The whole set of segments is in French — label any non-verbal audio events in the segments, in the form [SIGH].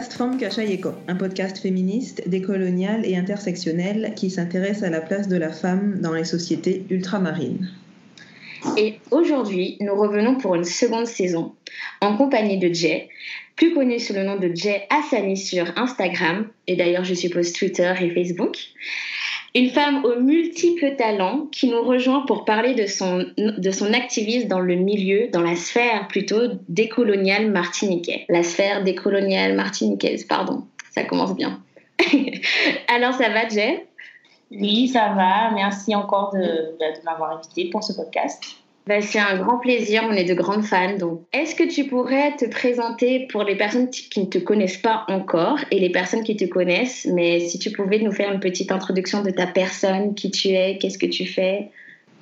Femme un podcast féministe, décolonial et intersectionnel qui s'intéresse à la place de la femme dans les sociétés ultramarines. Et aujourd'hui, nous revenons pour une seconde saison en compagnie de Jay, plus connue sous le nom de Jay Hassani sur Instagram, et d'ailleurs je suppose Twitter et Facebook. Une femme aux multiples talents qui nous rejoint pour parler de son, de son activisme dans le milieu, dans la sphère plutôt décoloniale martiniquaise. La sphère décoloniale martiniquaise, pardon. Ça commence bien. [LAUGHS] Alors ça va, Jay? Oui, ça va. Merci encore de, de m'avoir invité pour ce podcast. Bah, c'est un grand plaisir, on est de grandes fans. Donc, est-ce que tu pourrais te présenter pour les personnes qui ne te connaissent pas encore et les personnes qui te connaissent, mais si tu pouvais nous faire une petite introduction de ta personne, qui tu es, qu'est-ce que tu fais?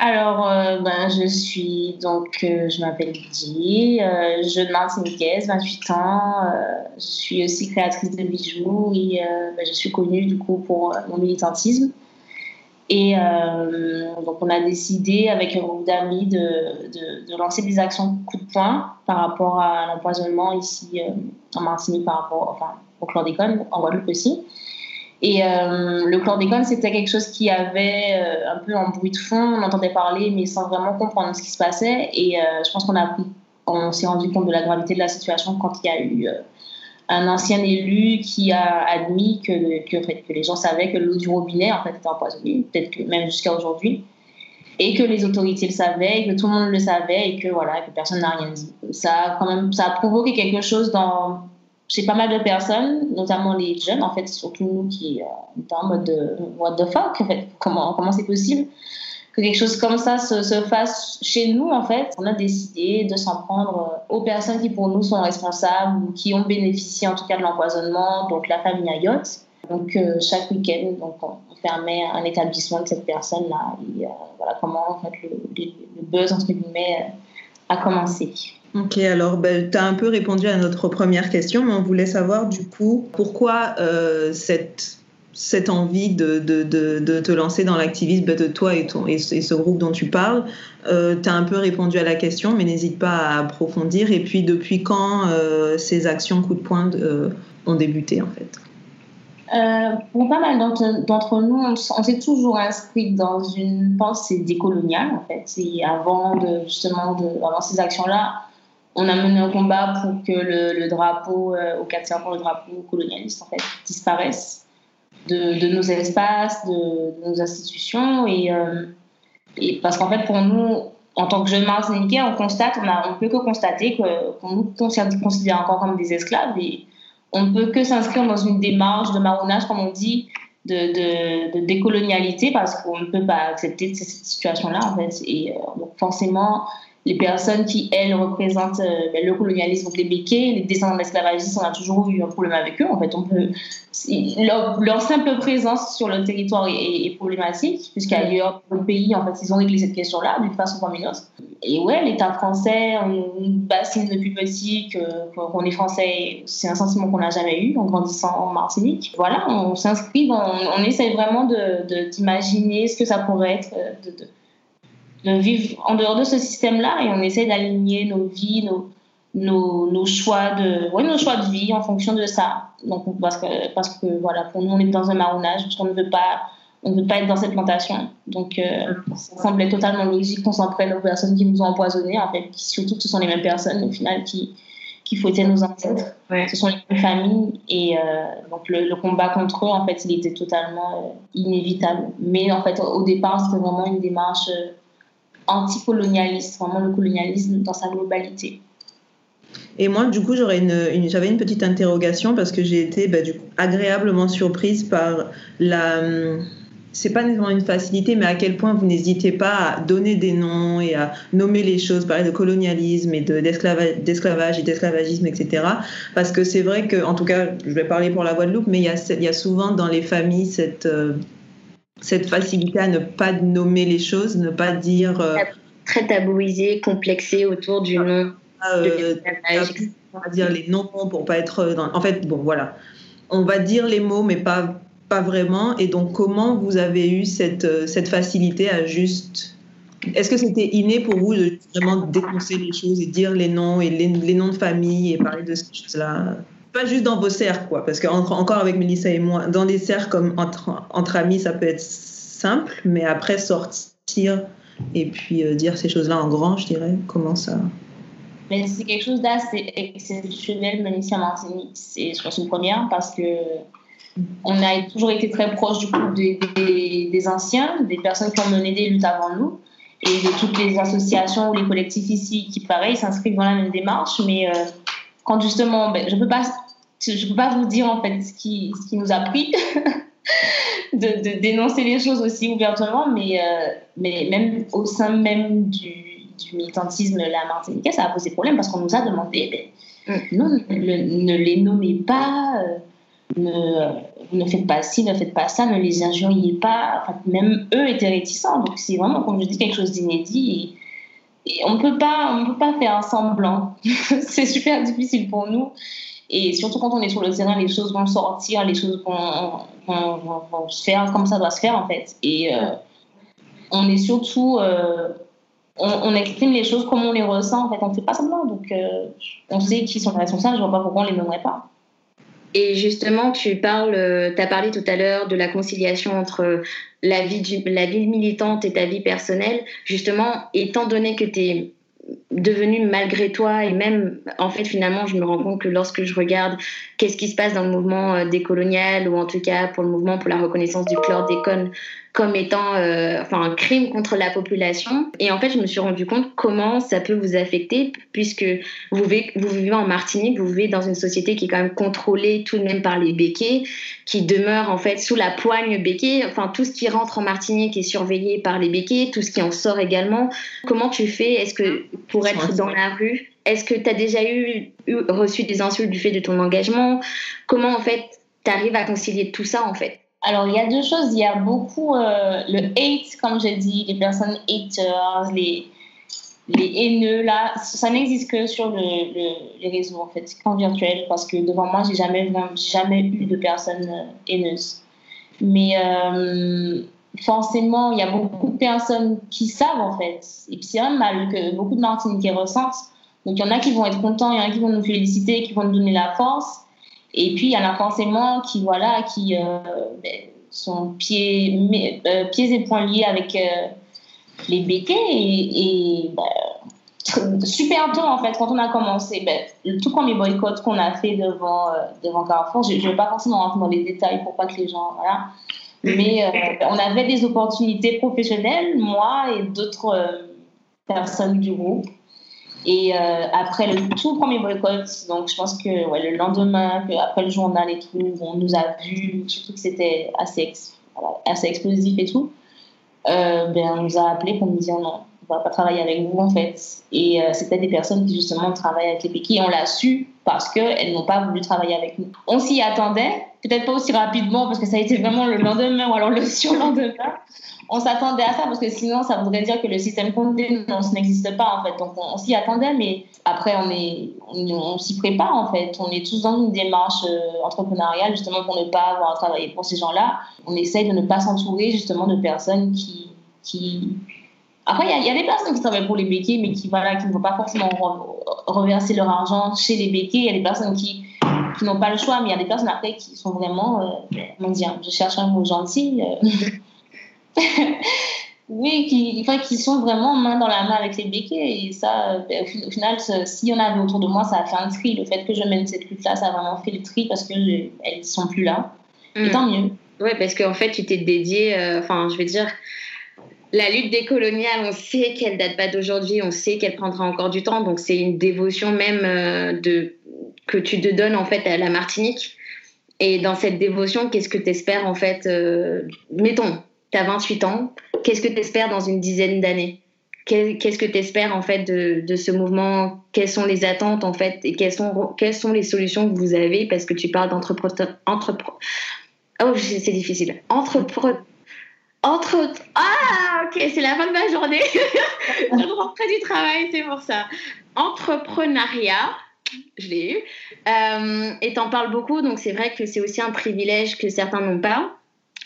Alors, euh, ben, je suis donc, euh, je m'appelle Lydie, euh, jeune martiniquaise, 28 ans. je suis aussi créatrice de bijoux et ben, je suis connue du coup pour mon militantisme. Et euh, donc, on a décidé avec un groupe d'amis de, de, lancer des actions coup de poing par rapport à l'empoisonnement ici euh, en Martinique, par rapport au chlordécone, en Guadeloupe aussi. Et euh, le chlordécone, c'était quelque chose qui avait un peu en bruit de fond, on entendait parler, mais sans vraiment comprendre ce qui se passait. Et je pense qu'on a on s'est rendu compte de la gravité de la situation quand il y a eu un ancien élu qui a admis que, que, les gens savaient que l'eau du robinet en fait, était empoisonnée, peut-être même jusqu'à aujourd'hui, et que les autorités le savaient, et que tout le monde le savait, et que, voilà, que personne n'a rien dit. Ça a, quand même, ça a provoqué quelque chose dans, chez pas mal de personnes, notamment les jeunes, en fait, surtout nous qui euh, étaient en mode de, what the fuck, en fait, comment c'est possible? Que quelque chose comme ça se, se, fasse chez nous, en fait, on a décidé de s'en prendre euh, aux personnes qui, pour nous, sont responsables ou qui ont bénéficié, en tout cas, de l'empoisonnement, donc la famille Ayotte. Donc, euh, chaque week-end, donc, on, permet un établissement de cette personne-là. Euh, voilà comment, en fait, le, le, buzz, entre guillemets, a commencé. Ok, alors ben, tu as un peu répondu à notre première question, mais on voulait savoir du coup pourquoi cette cette envie de, te lancer dans l'activisme de toi et, ton, ce groupe dont tu parles. Euh, tu as un peu répondu à la question, mais n'hésite pas à approfondir. Et puis, depuis quand euh, ces actions coup de poing euh, ont débuté, en fait? Pour pas mal d'entre nous, on, s'est toujours inscrit dans une pensée décoloniale, en fait. Et avant, de, justement, avant ces actions-là, on a mené un combat pour que le, le drapeau, au 4 septembre, le drapeau colonialiste, en fait, disparaisse de, nos espaces, de, nos institutions. Euh, et parce qu'en fait, pour nous, en tant que jeunes martiniquais, on constate, on ne peut que constater qu'on nous considère encore comme des esclaves et on ne peut que s'inscrire dans une démarche de marronnage, comme on dit, de, de, décolonialité parce qu'on ne peut pas accepter cette situation-là, en fait. Et euh, donc, forcément, les personnes qui, elles, représentent euh, ben, le colonialisme, donc les descendants de l'esclavagisme, on a toujours eu un problème avec eux. En fait, on leur, simple présence sur le territoire est, problématique, puisqu'ailleurs, dans le pays, en fait, ils ont réglé cette question-là d'une façon comme une autre. Et ouais, l'État français, on bassine depuis petit qu'on est français, c'est un sentiment qu'on n'a jamais eu en grandissant en Martinique. Voilà, on s'inscrit, on, essaie vraiment d'imaginer ce que ça pourrait être. Euh, de vivre en dehors de ce système-là et on essaie d'aligner nos vies, nos, nos, nos, choix de, ouais, nos choix de vie en fonction de ça. Donc, parce que, parce que voilà, pour nous, on est dans un marronnage, parce qu'on ne veut pas, on ne veut pas être dans cette plantation. Donc, euh, ça semblait totalement logique qu'on s'en prenne aux personnes qui nous ont empoisonnés, en fait, surtout que ce sont les mêmes personnes, au final, qui, qui fouettaient nos ancêtres. Ce sont les mêmes familles. Et euh, donc, le, le, combat contre eux, en fait, il était totalement euh, inévitable. Mais, en fait, au départ, c'était vraiment une démarche anticolonialiste, vraiment le colonialisme dans sa globalité. Et moi, du coup, j'aurais une, j'avais une petite interrogation parce que j'ai été bah, du coup, agréablement surprise par la. C'est pas nécessairement une facilité, mais à quel point vous n'hésitez pas à donner des noms et à nommer les choses, parler de colonialisme et d'esclavage et d'esclavagisme, etc. Parce que c'est vrai que, en tout cas, je vais parler pour la Guadeloupe, mais il y a, y a souvent dans les familles cette. Euh, cette facilité à ne pas nommer les choses, ne pas dire. Euh, très tabouisé, complexé autour du nom. Euh, on va dire les noms pour pas être dans. En fait, bon, voilà. On va dire les mots, mais pas, pas vraiment. Et donc, comment vous avez eu cette, euh, cette facilité à juste. Est-ce que c'était inné pour vous de vraiment dénoncer les choses et dire les noms et les, les noms de famille et parler de ces choses-là? Pas juste dans vos cercles, quoi, parce que encore avec Melissa et moi, dans des cercles comme entre, amis, ça peut être simple, mais après sortir et puis euh, dire ces choses-là en grand, je dirais, comment ça. Mais c'est quelque chose d'assez exceptionnel, Melissa Martinique. C'est, je pense, une première parce que on a toujours été très proche du coup des, des, anciens, des personnes qui ont mené des luttes avant nous et de toutes les associations ou les collectifs ici qui, pareil, s'inscrivent dans la même démarche. Mais euh, quand justement, ben, je ne peux, pas, je peux pas vous dire en fait ce qui, ce qui nous a pris [LAUGHS] de, de, dénoncer les choses aussi ouvertement, mais, euh, mais même au sein même du, du militantisme la Martinique, ça a posé problème parce qu'on nous a demandé, ben, mm. non, ne, les nommez pas. Euh, ne, ne faites pas ci, ne faites pas ça, ne les injuriez pas. Enfin, même eux étaient réticents. Donc c'est vraiment, comme je dis, quelque chose d'inédit. Et, on ne peut pas, on peut pas faire semblant. [LAUGHS] c'est super difficile pour nous. Et surtout quand on est sur le terrain, les choses vont sortir, les choses vont, se faire comme ça doit se faire en fait. Et euh, on est surtout, euh, on, exprime les choses comme on les ressent en fait. On ne fait pas semblant. Donc euh, on sait qui sont les responsables. Je vois pas pourquoi on les nommerait pas. Et justement, tu parles, as parlé tout à l'heure de la conciliation entre la vie, la vie militante et ta vie personnelle. Justement, étant donné que tu es devenu malgré toi et même en fait finalement je me rends compte que lorsque je regarde qu'est-ce qui se passe dans le mouvement euh, décolonial ou en tout cas pour le mouvement pour la reconnaissance du chlordécone comme étant euh, enfin un crime contre la population. Et en fait je me suis rendu compte comment ça peut vous affecter puisque vous vivez, vous vivez en Martinique vous vivez dans une société qui est quand même contrôlée tout de même par les béquets qui demeure en fait sous la poigne béquet. Enfin tout ce qui rentre en Martinique est surveillé par les béquets tout ce qui en sort également. Comment tu fais? Est-ce que pour être dans la rue est-ce que tu as déjà eu, eu, reçu des insultes du fait de ton engagement? Comment en fait tu arrives à concilier tout ça en fait? Alors, il y a deux choses. Il y a beaucoup euh, le hate, comme j'ai dit, les personnes haters, les, les haineux, là. Ça n'existe que sur le, les réseaux, en fait, quand virtuel, parce que devant moi, j'ai jamais, jamais eu de personnes euh, haineuses. Mais euh, forcément, il y a beaucoup de personnes qui savent, en fait. Et puis, c'est même mal que beaucoup de Martiniquais ressentent. Donc, il y en a qui vont être contents, il y en a qui vont nous féliciter, qui vont nous donner la force. Et puis, il y en a forcément qui, voilà, qui euh, ben, sont pieds, euh, pieds et poings liés avec euh, les béquets. Et, ben, [LAUGHS] super tôt, en fait, quand on a commencé, le tout premier boycott qu'on a fait devant, devant Carrefour, je ne vais pas forcément rentrer dans les détails pour pas que les gens. Voilà. Mais on avait des opportunités professionnelles, moi et d'autres personnes du groupe. Et euh, après le tout premier boycott, donc je pense que ouais, le lendemain, après le journal et tout, on nous a vu, surtout que c'était assez, assez explosif et tout, euh, ben, on nous a appelé pour nous dire non, on va pas travailler avec vous en fait. Et euh, c'était des personnes qui justement travaillent avec les béquilles et on l'a su parce qu'elles n'ont pas voulu travailler avec nous. On s'y attendait, peut-être pas aussi rapidement parce que ça a été vraiment le lendemain ou alors le [LAUGHS] surlendemain on s'attendait à ça parce que sinon ça voudrait dire que le système compté n'existe pas en fait. Donc on, s'y attendait, mais après on on, s'y prépare en fait. On est tous dans une démarche euh, entrepreneuriale justement pour ne pas avoir à travailler pour ces gens-là. On essaye de ne pas s'entourer justement de personnes qui, qui... Après il y, y, a des personnes qui travaillent pour les béquets, mais qui voilà, qui ne vont pas forcément reverser leur argent chez les béquets. Il y a des personnes qui qui n'ont pas le choix, mais il y a des personnes après qui sont vraiment, euh, comment dire, je cherche un mot gentil, euh, [LAUGHS] oui, qui, qui sont vraiment main dans la main avec les béquets. Et ça, ben, au final, s'il y en avait autour de moi, ça a fait un tri. Le fait que je mène cette lutte-là, ça a vraiment fait le tri parce qu'elles ne sont plus là. Et hmm. tant mieux. Oui, parce qu'en fait, tu t'es dédié, euh, enfin, je veux dire, la lutte décoloniale, on sait qu'elle date pas d'aujourd'hui, on sait qu'elle prendra encore du temps, donc c'est une dévotion même euh, de, que tu te donnes en fait à la Martinique. Et dans cette dévotion, qu'est-ce que tu espères en fait euh, Mettons, tu as 28 ans, qu'est-ce que tu espères dans une dizaine d'années? Qu'est-ce que tu espères en fait de, de, ce mouvement? Quelles sont les attentes en fait et quelles sont, sont les solutions que vous avez? Parce que tu parles d'entrepreneur. Oh, c'est difficile. Entrepreneur. Entre... Ah, ok, c'est la fin de ma journée. [LAUGHS] je rentrer du travail, c'est pour ça. Entrepreneuriat, je l'ai eu. Euh, et t'en parles beaucoup, donc c'est vrai que c'est aussi un privilège que certains n'ont pas.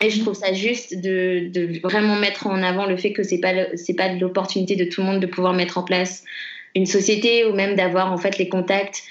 Et je trouve ça juste de, vraiment mettre en avant le fait que c'est pas pas l'opportunité de tout le monde de pouvoir mettre en place une société ou même d'avoir en fait les contacts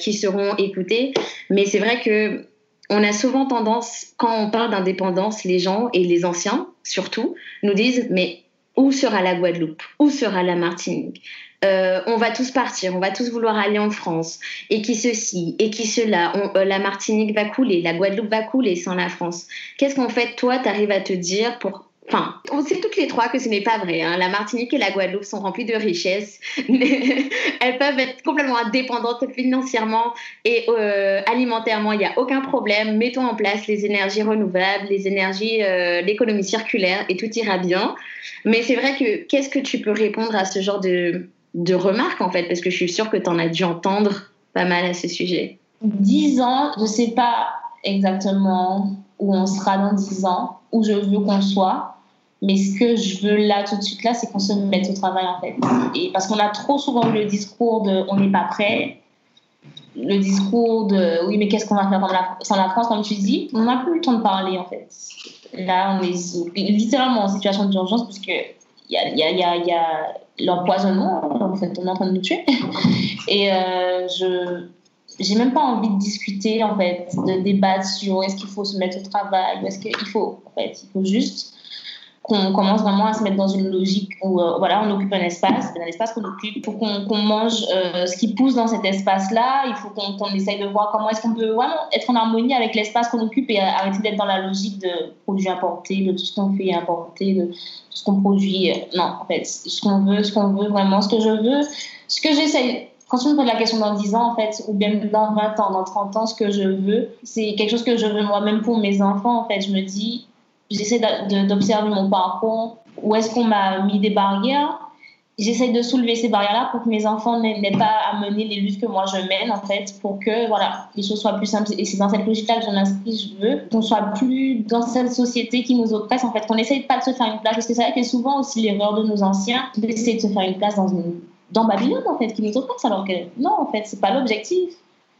qui seront écoutées. Mais c'est vrai que on a souvent tendance, quand on parle d'indépendance, les gens et les anciens surtout nous disent mais où sera la Guadeloupe? Où sera la Martinique? Euh, on va tous partir, on va tous vouloir aller en France, et qui ceci, et qui cela, euh, la Martinique va couler, la Guadeloupe va couler sans la France. Qu'est-ce qu'en fait, toi, tu arrives à te dire pour Enfin, on sait toutes les trois que ce n'est pas vrai. Hein. La Martinique et la Guadeloupe sont remplies de richesses. [LAUGHS] elles peuvent être complètement indépendantes financièrement et euh, alimentairement. Il n'y a aucun problème. Mettons en place les énergies renouvelables, les énergies, euh, l'économie circulaire et tout ira bien. Mais c'est vrai que qu'est-ce que tu peux répondre à ce genre de, de remarques en fait? Parce que je suis sûre que tu en as dû entendre pas mal à ce sujet. Dix ans, je ne sais pas exactement où on sera dans dix ans, où je veux qu'on soit. Mais ce que je veux là, tout de suite, là, c'est qu'on se mette au travail, en fait. Et parce qu'on a trop souvent eu le discours de on n'est pas prêt, le discours de oui, mais qu'est-ce qu'on va faire sans la France, comme tu dis. On n'a plus le temps de parler, en fait. Là, on est littéralement en situation d'urgence, parce qu'il y a, l'empoisonnement, en fait, on est en train de nous tuer. [LAUGHS] Et euh, je j'ai même pas envie de discuter en fait, de débattre sur est-ce qu'il faut se mettre au travail, est-ce qu'il faut en fait, il faut juste qu'on commence vraiment à se mettre dans une logique où euh, voilà, on occupe un espace, un espace qu'on occupe, il faut qu'on mange euh, ce qui pousse dans cet espace-là, il faut qu'on essaye de voir comment est-ce qu'on peut vraiment être en harmonie avec l'espace qu'on occupe et arrêter d'être dans la logique de produits importés, de tout ce qu'on fait importer, de tout ce qu'on produit. Non, en fait, ce qu'on veut, ce qu'on veut vraiment, ce que je veux, ce que j'essaye. Quand tu me poses la question dans 10 ans, en fait, ou bien dans 20 ans, dans 30 ans, ce que je veux, c'est quelque chose que je veux moi-même pour mes enfants. En fait, je me dis, J'essaie d'observer mon parcours, où est-ce qu'on m'a mis des barrières? J'essaie de soulever ces barrières-là pour que mes enfants n'aient pas à mener les luttes que moi je mène, en fait, pour que voilà, les choses soient plus simples. Et c'est dans cette logique-là que je m'inscris, je veux qu'on soit plus dans cette société qui nous oppresse, en fait, qu'on n'essaye pas de se faire une place. Parce que c'est vrai que souvent aussi l'erreur de nos anciens, d'essayer de se faire une place dans, dans Babylone, en fait, qui nous oppresse, alors que non, en fait, c'est pas l'objectif.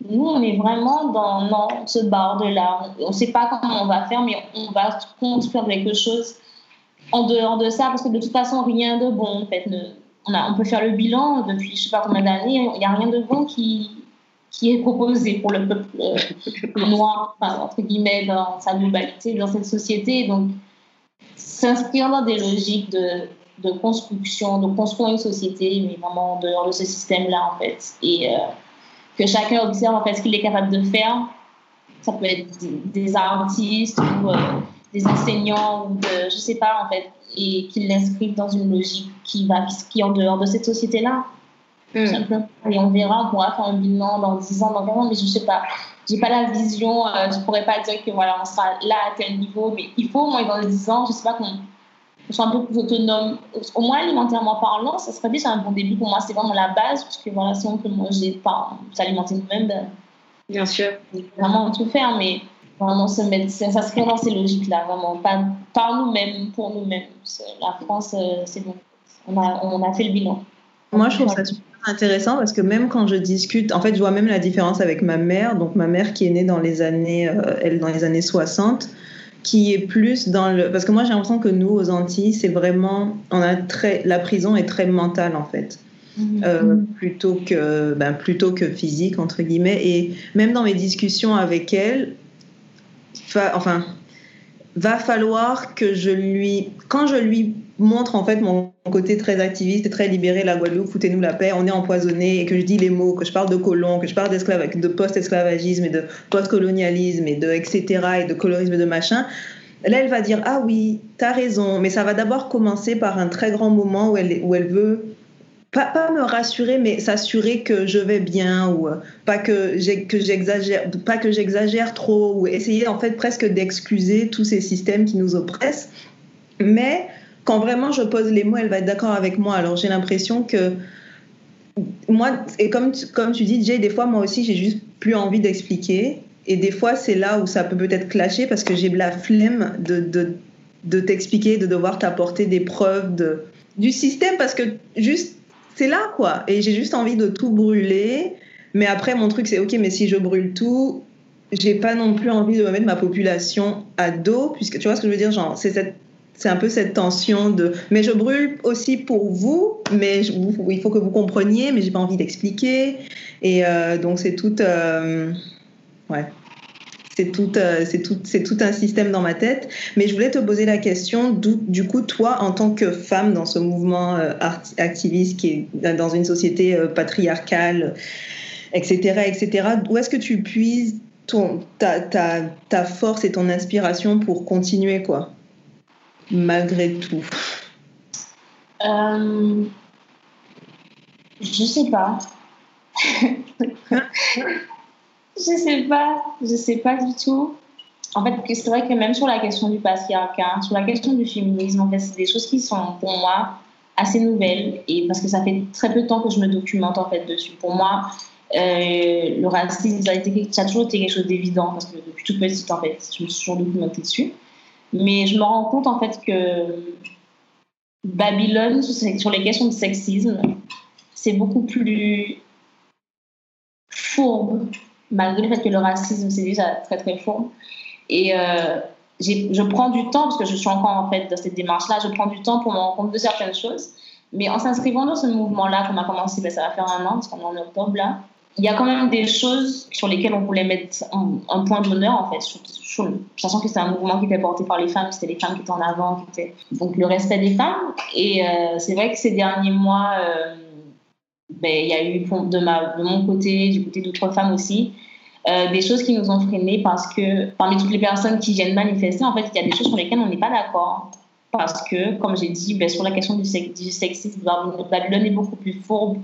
Nous, on est vraiment dans, ce bord-là. On ne sait pas comment on va faire, mais on va construire quelque chose en dehors de ça, parce que de toute façon, rien de bon, en fait. on, a, on peut faire le bilan depuis je ne sais pas combien d'années, il n'y a rien de bon qui, qui est proposé pour le peuple euh, [LAUGHS] noir, entre guillemets, dans sa globalité, dans cette société. Donc, s'inscrire dans des logiques de, de construction, de construire une société, mais vraiment en dehors de ce système-là, en fait. Et. Euh, que chacun observe en fait ce qu'il est capable de faire. Ça peut être des artistes ou euh, des enseignants ou de, je sais pas en fait, et qu'ils l'inscrivent dans une logique qui va, qui est en dehors de cette société-là. Mm. Et on verra, on pourra faire un bilan dans 10 ans, dans 20 ans, mais je sais pas. J'ai pas la vision, euh, je pourrais pas dire que voilà, on sera là à tel niveau, mais il faut au moins dans 10 ans, je sais pas qu'on soit un peu plus autonome, au moins alimentairement parlant, ça serait déjà un bon début pour moi. C'est vraiment la base, parce que voilà, si on peut manger, pas s'alimenter nous-mêmes, ben, bien sûr, vraiment tout faire, mais vraiment se mettre, ça serait dans ces logiques-là, vraiment, pas par nous-mêmes, pour nous-mêmes. La France, euh, c'est bon, on a, on a fait le bilan. Moi, je trouve ça super intéressant parce que même quand je discute, en fait, je vois même la différence avec ma mère. Donc, ma mère qui est née dans les années, euh, elle, dans les années 60, qui est plus dans le parce que moi j'ai l'impression que nous aux Antilles c'est vraiment on a très la prison est très mentale en fait mhm. euh, plutôt que ben, plutôt que physique entre guillemets et même dans mes discussions avec elle enfin va falloir que je lui quand je lui montre en fait mon côté très activiste et très libéré, la Guadeloupe, foutez-nous la paix, on est empoisonné, et que je dis les mots, que je parle de colons, que je parle de post-esclavagisme et de post-colonialisme et de etc. et de colorisme et de machin, là elle va dire ah oui, t'as raison, mais ça va d'abord commencer par un très grand moment où elle, où elle veut pas, pas me rassurer, mais s'assurer que je vais bien ou euh, pas que j'exagère, pas que j'exagère trop ou essayer en fait presque d'excuser tous ces systèmes qui nous oppressent, mais quand vraiment je pose les mots, elle va être d'accord avec moi. Alors j'ai l'impression que moi, et comme, comme tu dis, Jay, des fois, moi aussi, j'ai juste plus envie d'expliquer. Et des fois, c'est là où ça peut peut-être clasher parce que j'ai la flemme de, de, de t'expliquer, de devoir t'apporter des preuves de, du système parce que juste, c'est là, quoi. Et j'ai juste envie de tout brûler. Mais après, mon truc, c'est OK, mais si je brûle tout, j'ai pas non plus envie de me mettre ma population à dos, puisque tu vois ce que je veux dire, genre, c'est cette c'est un peu cette tension de mais je brûle aussi pour vous, mais il faut que vous compreniez, mais j'ai pas envie d'expliquer. Et euh, donc c'est tout, euh, ouais, c'est euh, c'est c'est un système dans ma tête. Mais je voulais te poser la question, du coup, toi, en tant que femme dans ce mouvement activiste qui est dans une société patriarcale, etc., etc., où est-ce que tu puises ton, ta, ta, ta force et ton inspiration pour continuer, quoi? Malgré tout euh, Je sais pas. [LAUGHS] je sais pas. Je sais pas du tout. En fait, c'est vrai que même sur la question du patriarcat, sur la question du féminisme, en fait, c'est des choses qui sont pour moi assez nouvelles et parce que ça fait très peu de temps que je me documente en fait dessus. Pour moi, euh, le racisme, ça a, été, ça a toujours été quelque chose d'évident parce que depuis toute petite, en fait, je me suis toujours documentée dessus. Mais je me rends compte en fait que Babylone, sur les questions de sexisme, c'est beaucoup plus fourbe, malgré le fait que le racisme, c'est déjà très très fourbe. Et euh, je prends du temps, parce que je suis encore en fait dans cette démarche-là, je prends du temps pour me rendre compte de certaines choses. Mais en s'inscrivant dans ce mouvement-là qu'on a commencé, ben, ça va faire un an, parce qu'on est en octobre là, il y a quand même des choses sur lesquelles on voulait mettre un, point d'honneur, en fait, sachant que c'est un mouvement qui était porté par les femmes, c'était les femmes qui étaient en avant, donc le respect des femmes. Et euh, c'est vrai que ces derniers mois, euh, ben, il y a eu de, ma, de mon côté, du côté d'autres femmes aussi, euh, des choses qui nous ont freinés parce que parmi toutes les personnes qui viennent manifester, en fait, il y a des choses sur lesquelles on n'est pas d'accord. Parce que, comme j'ai dit, ben, sur la question du, du sexisme, Babylone est beaucoup plus fourbe.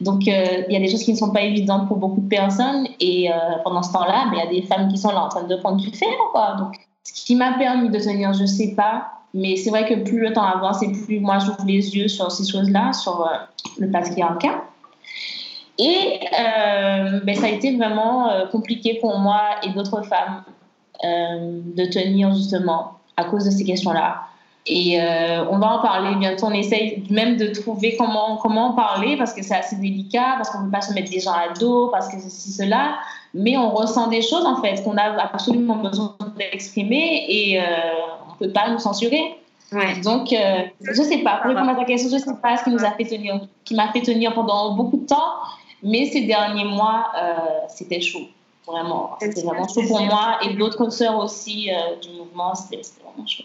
Donc, euh, il y a des choses qui ne sont pas évidentes pour beaucoup de personnes. Et euh, pendant ce temps-là, il y a des femmes qui sont là en train de prendre du fer. Quoi. Donc, ce qui m'a permis de tenir, je ne sais pas. Mais c'est vrai que plus le temps avance et plus moi j'ouvre les yeux sur ces choses-là, sur euh, le patriarcat. Et ben, ça a été vraiment compliqué pour moi et d'autres femmes de tenir justement à cause de ces questions-là. Et euh, on va en parler bientôt. On essaye même de trouver comment, comment en parler parce que c'est assez délicat, parce qu'on ne peut pas se mettre des gens à dos, parce que ceci, cela. Mais on ressent des choses en fait qu'on a absolument besoin d'exprimer et euh, on ne peut pas nous censurer. Ouais. Donc, euh, je ne sais pas. Pour répondre à ta question, je ne sais pas ce qui nous a fait tenir, qui m'a fait tenir pendant beaucoup de temps. Mais ces derniers mois, c'était chaud. Vraiment. C'était vraiment chaud pour moi et d'autres sœurs aussi du mouvement. C'était vraiment chaud.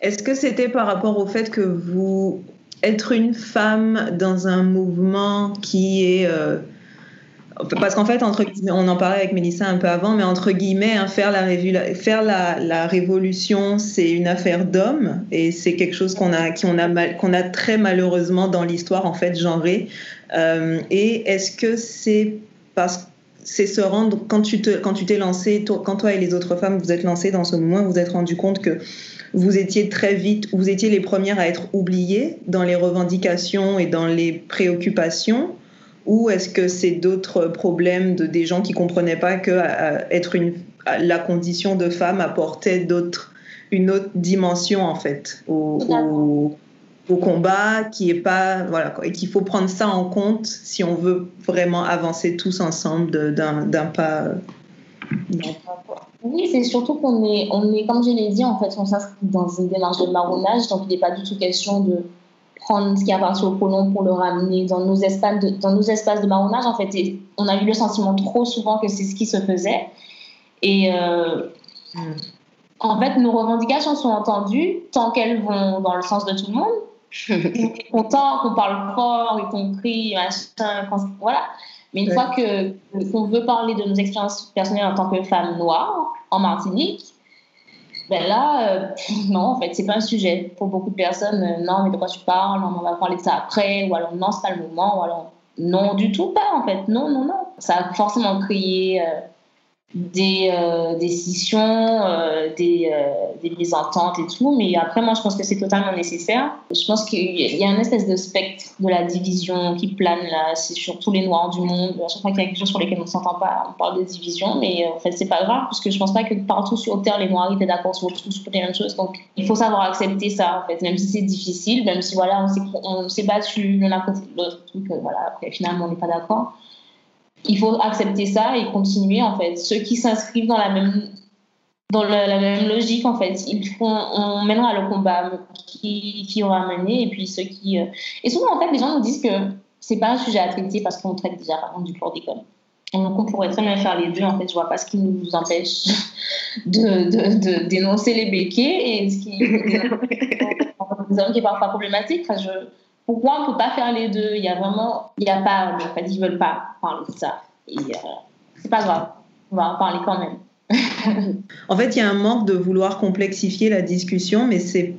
Est-ce que c'était par rapport au fait que vous être une femme dans un mouvement qui est euh, parce qu'en fait, entre on en parlait avec Mélissa un peu avant, mais entre guillemets, hein, faire, la, faire la, la révolution, c'est une affaire d'hommes et c'est quelque chose qu'on a, a, qu'on a très malheureusement dans l'histoire en fait genrée. Euh, et est-ce que c'est parce c'est se rendre quand tu te quand tu t'es lancé, quand toi et les autres femmes vous êtes lancées dans ce mouvement, vous vous êtes rendu compte que vous étiez très vite, vous étiez les premières à être oubliées dans les revendications et dans les préoccupations ou est-ce que c'est d'autres problèmes de des gens qui comprenaient pas que euh, être une la condition de femme apportait d'autres une autre dimension en fait au, au, combat qui est pas voilà et qu'il faut prendre ça en compte si on veut vraiment avancer tous ensemble d'un pas oui, c'est surtout qu'on est, on est, comme je l'ai dit, en fait, on s'inscrit dans une démarche de marronnage, donc il n'est pas du tout question de prendre ce qui appartient au colon pour le ramener dans nos espaces de, dans nos espaces de marronnage. En fait, on a eu le sentiment trop souvent que c'est ce qui se faisait. Et euh, hmm. en fait, nos revendications sont entendues tant qu'elles vont dans le sens de tout le monde. [LAUGHS] on est content qu'on parle fort et qu'on crie, machin, voilà. Mais une fois que qu'on veut parler de nos expériences personnelles en tant que femme noire en Martinique, ben là, euh, [LAUGHS] non, en fait, c'est pas un sujet pour beaucoup de personnes. Euh, non, mais de quoi tu parles? On va parler de ça après, ou alors non, c'est pas le moment, ou alors non, du tout pas, en fait. Non, non, non. Ça a forcément créé euh, des euh, décisions, euh, des, euh, des mésententes et tout. Mais après, moi, je pense que c'est totalement nécessaire. Je pense qu'il y a une espèce de spectre de la division qui plane là, c'est sur tous les Noirs du monde. À chaque fois qu'il y a quelque chose sur lesquels on ne s'entend pas, on parle de division. Mais en fait, c'est pas grave, parce que je pense pas que partout sur Terre, les Noirs étaient d'accord sur, sur les mêmes choses. Donc, il faut savoir accepter ça, en fait, même si c'est difficile, même si voilà, on s'est battu l'un à côté de l'autre. Voilà, après, finalement, on n'est pas d'accord il faut accepter ça et continuer en fait. Ceux qui s'inscrivent dans la même dans la, même logique, en fait. Ils font, on mènera le combat qui, qui aura mené, et puis ceux qui. Euh, et souvent, en fait, les gens nous disent que c'est pas un sujet à traiter parce qu'on traite déjà du chlordécone. Donc, on pourrait très bien faire les deux. En fait, je vois pas ce qui nous empêche de, de, de dénoncer les béquets et ce qui [LAUGHS] des hommes qui est parfois problématique. je, pourquoi on peut pas faire les deux? Il y a vraiment, il y a pas, en fait, ils veulent pas parler de ça. Euh, c'est pas grave, on va en parler quand même. [LAUGHS] en fait, il y a un manque de vouloir complexifier la discussion, mais c'est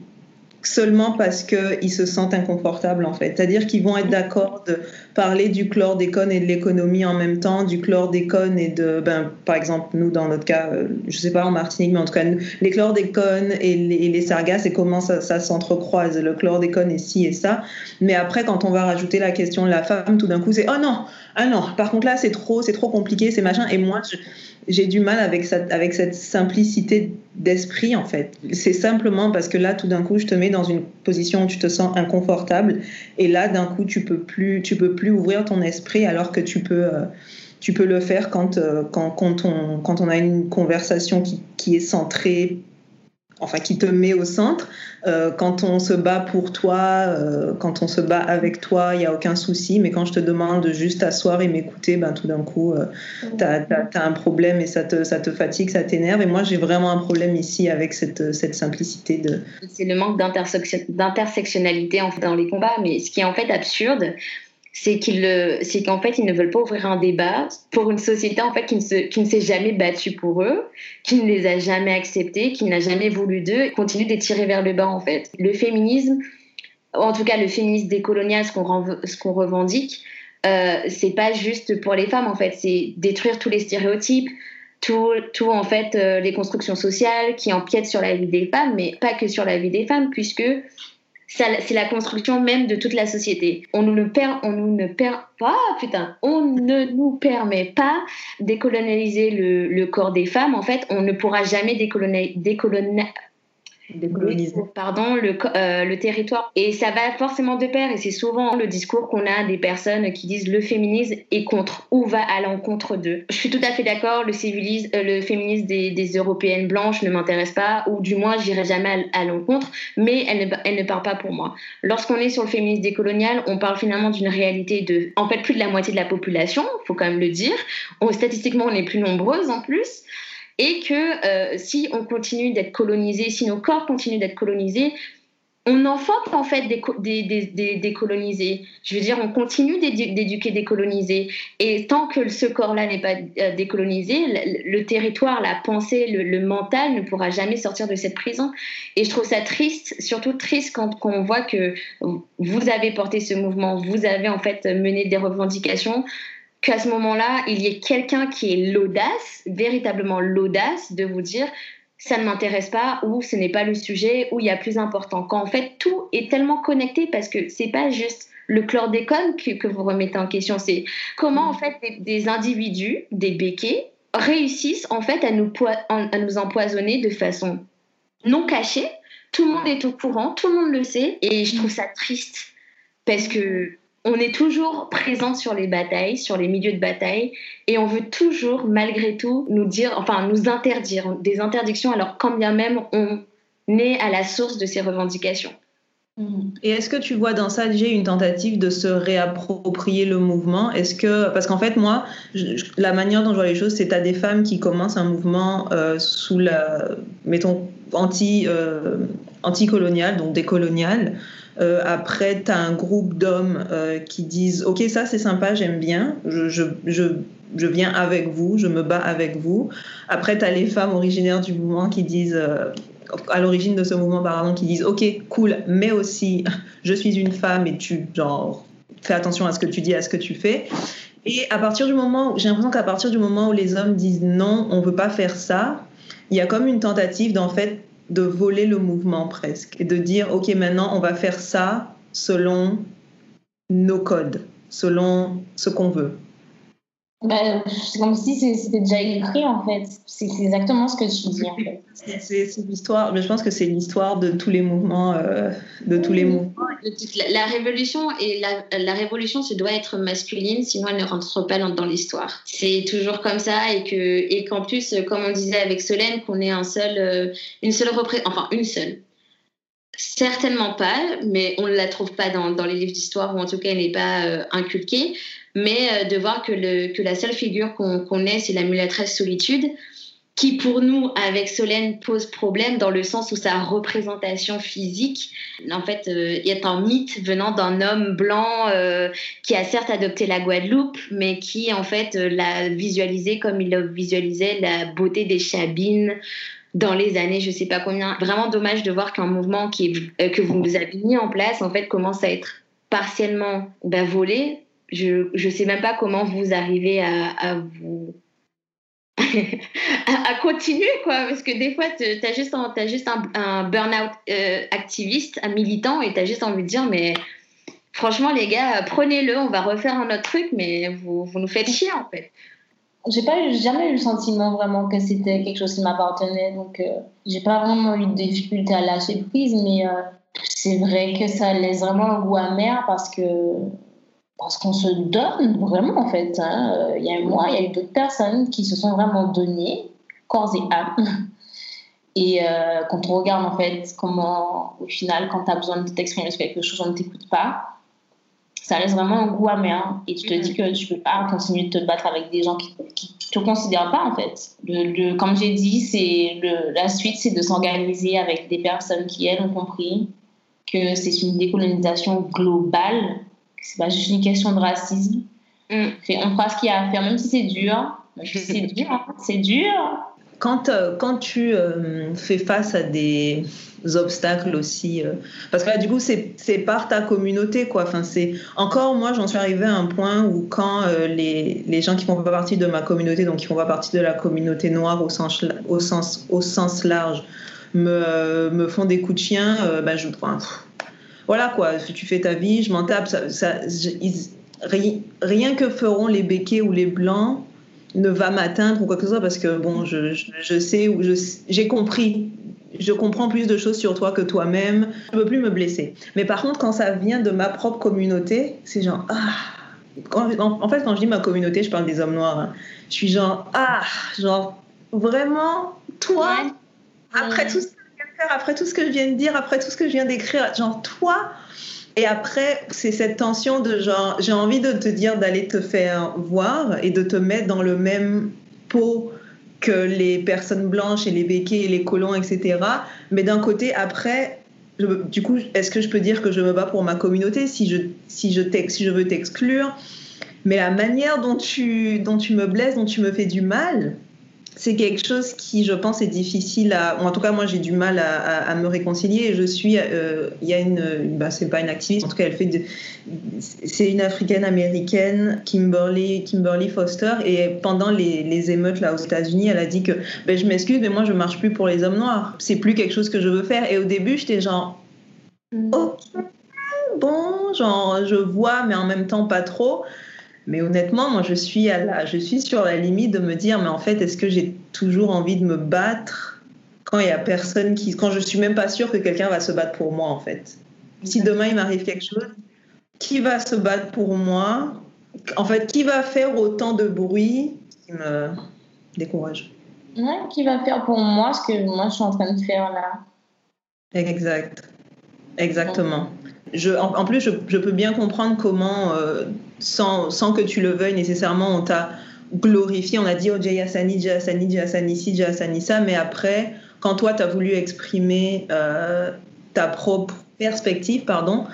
seulement parce qu'ils se sentent inconfortables en fait. C'est-à-dire qu'ils vont être d'accord de parler du chlordécone et de l'économie en même temps, du chlordécone et de, ben, par exemple, nous dans notre cas, je euh, je sais pas en Martinique, mais en tout cas, les chlordécones et les, et les sargasses et comment ça, s'entrecroise, le chlordécone et ci et ça. Mais après, quand on va rajouter la question de la femme, tout d'un coup, c'est oh non, ah non, par contre là, c'est trop, c'est trop compliqué, c'est machin. Et moi, j'ai du mal avec, cette, avec cette simplicité d'esprit, en fait. C'est simplement parce que là, tout d'un coup, je te mets dans une position où tu te sens inconfortable. Et là, d'un coup, tu peux plus, tu peux plus ouvrir ton esprit alors que tu peux, euh, tu peux le faire quand, euh, quand, quand, on, quand on a une conversation qui, qui est centrée enfin qui te met au centre. Euh, quand on se bat pour toi, euh, quand on se bat avec toi, il n'y a aucun souci. Mais quand je te demande de juste t'asseoir et m'écouter, ben, tout d'un coup, euh, tu as, un problème et ça te, ça te fatigue, ça t'énerve. Et moi, j'ai vraiment un problème ici avec cette, cette simplicité. de. C'est le manque d'intersectionnalité dans les combats. Mais ce qui est en fait absurde, c'est qu'ils qu'en fait ils ne veulent pas ouvrir un débat pour une société en fait qui ne, se, qui ne s'est jamais battue pour eux, qui ne les a jamais acceptés, qui n'a jamais voulu d'eux, et continue de tirer vers le bas en fait. Le féminisme, en tout cas le féminisme décolonial, ce qu'on, ce qu'on revendique, euh, c'est pas juste pour les femmes en fait, c'est détruire tous les stéréotypes, tout, tout en fait euh, les constructions sociales qui empiètent sur la vie des femmes, mais pas que sur la vie des femmes puisque c'est la construction même de toute la société. On nous ne perd, on nous ne perd pas, putain, on ne nous permet pas décolonialiser le, le, corps des femmes. En fait, on ne pourra jamais décoloniser, décoloniser pardon, le, euh, le, territoire. Et ça va forcément de pair. Et c'est souvent le discours qu'on a des personnes qui disent le féminisme est contre ou va à l'encontre d'eux. Je suis tout à fait d'accord, le, euh, le féminisme des, des, européennes blanches ne m'intéresse pas, ou du moins j'irai jamais à, l'encontre, mais elle ne, elle ne part pas pour moi. Lorsqu'on est sur le féminisme décolonial, on parle finalement d'une réalité de, en fait, plus de la moitié de la population, faut quand même le dire. On, statistiquement, on est plus nombreuses en plus et que euh, si on continue d'être colonisé, si nos corps continuent d'être colonisés, on enfante en fait des, des, colonisés. Je veux dire, on continue d'éduquer des colonisés. Et tant que ce corps-là n'est pas euh, décolonisé, le, territoire, la pensée, le, mental ne pourra jamais sortir de cette prison. Et je trouve ça triste, surtout triste quand, quand on voit que vous avez porté ce mouvement, vous avez en fait mené des revendications qu'à ce moment-là, il y ait quelqu'un qui ait l'audace, véritablement l'audace de vous dire ça ne m'intéresse pas ou ce n'est pas le sujet ou il y a plus important. Quand en fait tout est tellement connecté parce que c'est pas juste le chlordécone que, vous remettez en question, c'est comment en fait des, individus, des béquets, réussissent en fait à nous, à nous empoisonner de façon non cachée. Tout le monde est au courant, tout le monde le sait et je trouve ça triste parce que on est toujours présent sur les batailles, sur les milieux de bataille, et on veut toujours, malgré tout, nous dire, enfin, nous interdire des interdictions, alors quand bien même on est à la source de ces revendications. Et est-ce que tu vois dans ça déjà une tentative de se réapproprier le mouvement? Est-ce que parce qu'en fait moi, la manière dont je vois les choses, c'est à des femmes qui commencent un mouvement euh, sous la, mettons anti euh, anticolonial, donc décolonial, euh, après, tu as un groupe d'hommes euh, qui disent Ok, ça c'est sympa, j'aime bien, je, je, je, je, viens avec vous, je me bats avec vous. Après, tu as les femmes originaires du mouvement qui disent euh, à l'origine de ce mouvement, pardon, qui disent Ok, cool, mais aussi [LAUGHS] je suis une femme et tu, genre, fais attention à ce que tu dis, à ce que tu fais. Et à partir du moment, j'ai l'impression qu'à partir du moment où les hommes disent non, on veut pas faire ça, il y a comme une tentative d'en fait de voler le mouvement presque et de dire, OK, maintenant, on va faire ça selon nos codes, selon ce qu'on veut. Bah, c'est comme si c'était déjà écrit en fait. C'est exactement ce que tu dis en fait. C'est l'histoire, mais je pense que c'est l'histoire de tous les mouvements, euh, de tous les mouvements. La, révolution et la, la, révolution se doit être masculine, sinon elle ne rentre pas dans, l'histoire. C'est toujours comme ça et que et qu'en plus, comme on disait avec Solène, qu'on est un seul, euh, une seule enfin une seule. Certainement pas, mais on ne la trouve pas dans, dans les livres d'histoire ou en tout cas elle n'est pas euh, inculquée mais euh, de voir que, la seule figure qu'on ait, c'est la mulâtresse solitude, qui pour nous, avec Solène, pose problème dans le sens où sa représentation physique, en fait, euh, a un mythe venant d'un homme blanc euh, qui a certes adopté la Guadeloupe, mais qui, en fait, l'a visualisé comme il visualisait la beauté des chabines dans les années, je sais pas combien. Vraiment dommage de voir qu'un mouvement qui que vous avez mis en place, en fait, commence à être partiellement bah, volé je ne sais même pas comment vous arrivez à, à vous [LAUGHS] à, continuer quoi. Parce que des fois tu as juste un, juste un, un burn-out euh, activiste un militant et tu as juste envie de dire mais franchement les gars prenez-le on va refaire un autre truc mais vous, vous nous faites chier en fait. J'ai pas jamais eu le sentiment vraiment que c'était quelque chose qui m'appartenait donc euh, j'ai pas vraiment eu de difficulté à lâcher prise mais euh, c'est vrai que ça laisse vraiment un goût amer parce que parce qu'on se donne vraiment en fait. Hein. Euh, il y a moi, il y a eu d'autres personnes qui se sont vraiment données, corps et âme. [LAUGHS] Et euh, quand on regarde en fait comment, au final, quand tu as besoin de t'exprimer sur quelque chose, on ne t'écoute pas, ça laisse vraiment un goût amer. Et tu te dis que tu peux pas continuer de te battre avec des gens qui ne te considèrent pas en fait. Le, comme j'ai dit, c'est la suite, c'est de s'organiser avec des personnes qui, elles, ont compris que c'est une décolonisation globale c'est pas juste une question de racisme. Mm. on fera ce qu'il y a à faire, même si c'est dur. C'est dur, hein. [LAUGHS] c'est dur. Quand, euh, quand tu euh, fais face à des obstacles aussi, euh, parce que là, du coup, c'est par ta communauté, quoi. Enfin, c'est encore, moi, j'en suis arrivée à un point où quand les, les, gens qui font pas partie de ma communauté, donc qui font pas partie de la communauté noire au sens, au sens, au sens large, me, me font des coups de chien, bah, je, enfin, voilà quoi, si tu fais ta vie, je m'en tape. Ça, rien que feront les béquets ou les blancs ne va m'atteindre ou quoi que ce soit parce que bon, je, je, sais ou j'ai compris. Je comprends plus de choses sur toi que toi-même. Je ne peux plus me blesser. Mais par contre, quand ça vient de ma propre communauté, c'est genre ah. en, fait, quand je dis ma communauté, je parle des hommes noirs. Hein. Je suis genre ah, genre vraiment toi? Après tout après tout ce que je viens de dire, après tout ce que je viens d'écrire, genre toi. Et après, c'est cette tension de genre, j'ai envie de te dire d'aller te faire voir et de te mettre dans le même pot que les personnes blanches et les béquets et les colons, etc. Mais d'un côté, après, du coup, est-ce que je peux dire que je me bats pour ma communauté si je, si je, si je veux t'exclure? Mais la manière dont tu, dont tu me blesses, dont tu me fais du mal, c'est quelque chose qui, je pense, est difficile à. En tout cas, moi, j'ai du mal à, me réconcilier. je suis. Euh, il y a une. Bah, c'est pas une activiste. En tout cas, elle fait. De, c'est une africaine américaine, Kimberly, Kimberly Foster. Et pendant les, les émeutes là aux États-Unis, elle a dit que ben, je m'excuse, mais moi, je marche plus pour les hommes noirs. C'est plus quelque chose que je veux faire. Et au début, j'étais genre. Mm. Ok, bon, genre, je vois, mais en même temps, pas trop. Mais honnêtement, moi, je suis, à la, je suis sur la limite de me dire, mais en fait, est-ce que j'ai toujours envie de me battre quand il y a personne qui, quand je suis même pas sûre que quelqu'un va se battre pour moi, en fait. Si demain il m'arrive quelque chose, qui va se battre pour moi? En fait, qui va faire autant de bruit qui me décourage? Ouais, qui va faire pour moi ce que moi je suis en train de faire là Exact. Exactement. Je, en, plus, je, je, peux bien comprendre comment euh, sans, que tu le veuilles nécessairement, on t'a glorifié, on a dit oh Jay Hassani, Jay Hassani, Jay Hassani ci, Jay Hassani ça, mais après, quand toi tu as voulu exprimer euh, ta propre perspective, pardon,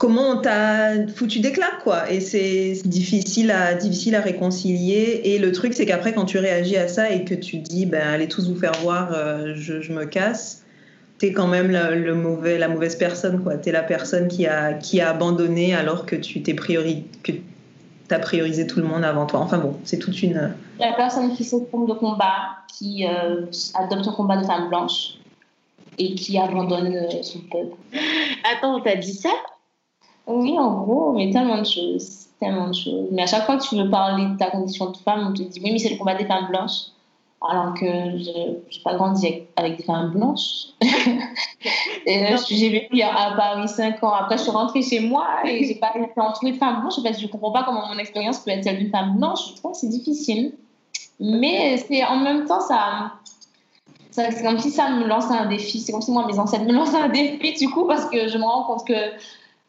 comment on t'a foutu des claques, quoi? Et c'est difficile à, difficile à réconcilier. Et le truc, c'est qu'après, quand tu réagis à ça et que tu dis, ben, allez tous vous faire voir, euh, je, me casse, t'es quand même le, mauvais, la mauvaise personne, quoi. T'es la personne qui a, qui a abandonné alors que tu t'es priori, que t'as priorisé tout le monde avant toi. Enfin bon, c'est toute une. La personne qui s'oppose de combat, qui euh, adopte un combat de femme blanche et qui abandonne euh, son peuple. Attends, t'as dit ça? Oui, en gros, mais tellement de choses. Tellement de choses. Mais à chaque fois que tu veux parler de ta condition de femme, on te dit oui, mais c'est le combat des femmes blanches. Alors que je n'ai pas grandi avec des femmes blanches. [LAUGHS] j'ai vécu à Paris 5 ans. Après, je suis rentrée chez moi et j'ai pas été entourée de femmes blanches. je ne comprends pas comment mon expérience peut être celle d'une femme blanche. Je trouve que c'est difficile. Mais c'est en même temps, ça, c'est comme si ça me lançait un défi. C'est comme si moi, mes ancêtres me lançaient un défi, du coup, parce que je me rends compte que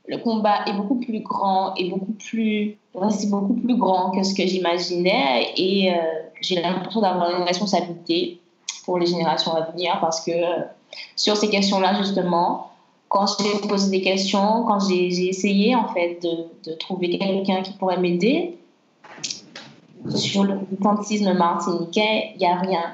le combat est beaucoup plus grand et beaucoup plus, beaucoup plus grand que ce que j'imaginais. Et euh, j'ai l'impression d'avoir une responsabilité pour les générations à venir parce que sur ces questions-là, justement, quand j'ai posé des questions, quand j'ai essayé, en fait, de, de trouver quelqu'un qui pourrait m'aider, sur le militantisme martiniquais, il n'y a rien.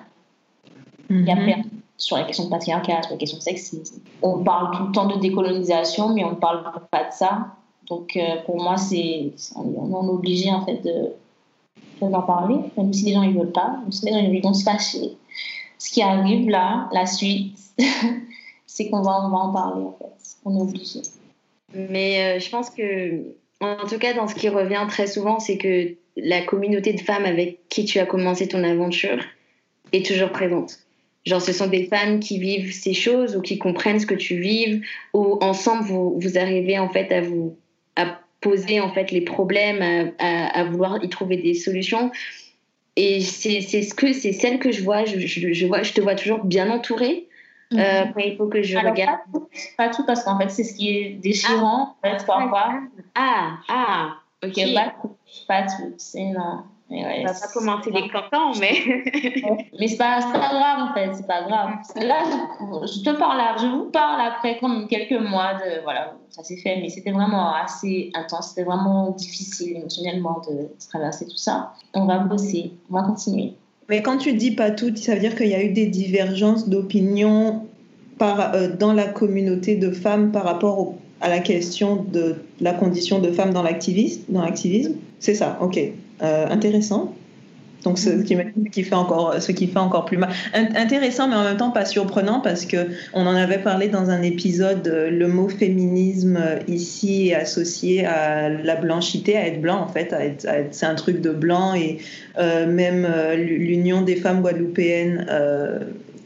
Il n'y a mhm. Sur la question de patriarcat, sur la question de sexisme. On parle tout le temps de décolonisation, mais on ne parle pas de ça. Donc, euh, pour moi, c'est on est obligé, en fait, de d'en parler, même si les gens ne veulent pas, même si les gens se fâcher. Ce qui arrive là, la suite, [LAUGHS] c'est qu'on va, on va en parler, en fait. On est obligé. Mais euh, je pense que, en tout cas, dans ce qui revient très souvent, c'est que la communauté de femmes avec qui tu as commencé ton aventure est toujours présente. Genre, ce sont des femmes qui vivent ces choses ou qui comprennent ce que tu vives, ou ensemble, vous, vous arrivez en fait à vous à poser en fait les problèmes, à, vouloir y trouver des solutions. Et c'est ce que c'est celle que je vois. Je, je, vois. je te vois toujours bien entourée. Mhm. Euh, il faut que je regarde. Pas tout, parce qu'en fait, c'est ce qui est déchirant, ah, en fait, parfois. Ah, ah, ok. Pas tout, pas tout. C'est non. Mais ouais, ça va pas commencer les cantons, mais. [LAUGHS] mais c'est pas, pas grave en fait, c'est pas grave. Là, je, te parle, je vous parle après comme quelques mois de. Voilà, ça s'est fait, mais c'était vraiment assez intense, c'était vraiment difficile émotionnellement de, traverser tout ça. On va bosser, on va continuer. Mais quand tu dis pas tout, ça veut dire qu'il y a eu des divergences d'opinion par, euh, dans la communauté de femmes par rapport à la question de la condition de femme dans l'activisme? C'est ça, ok. Euh, intéressant. Donc, ce qui, fait encore, ce qui fait encore plus mal. Intéressant, mais en même temps pas surprenant parce que on en avait parlé dans un épisode. Euh, le mot féminisme euh, ici est associé à la blanchité, à être blanc en fait. c'est un truc de blanc et même l'Union des femmes guadeloupéennes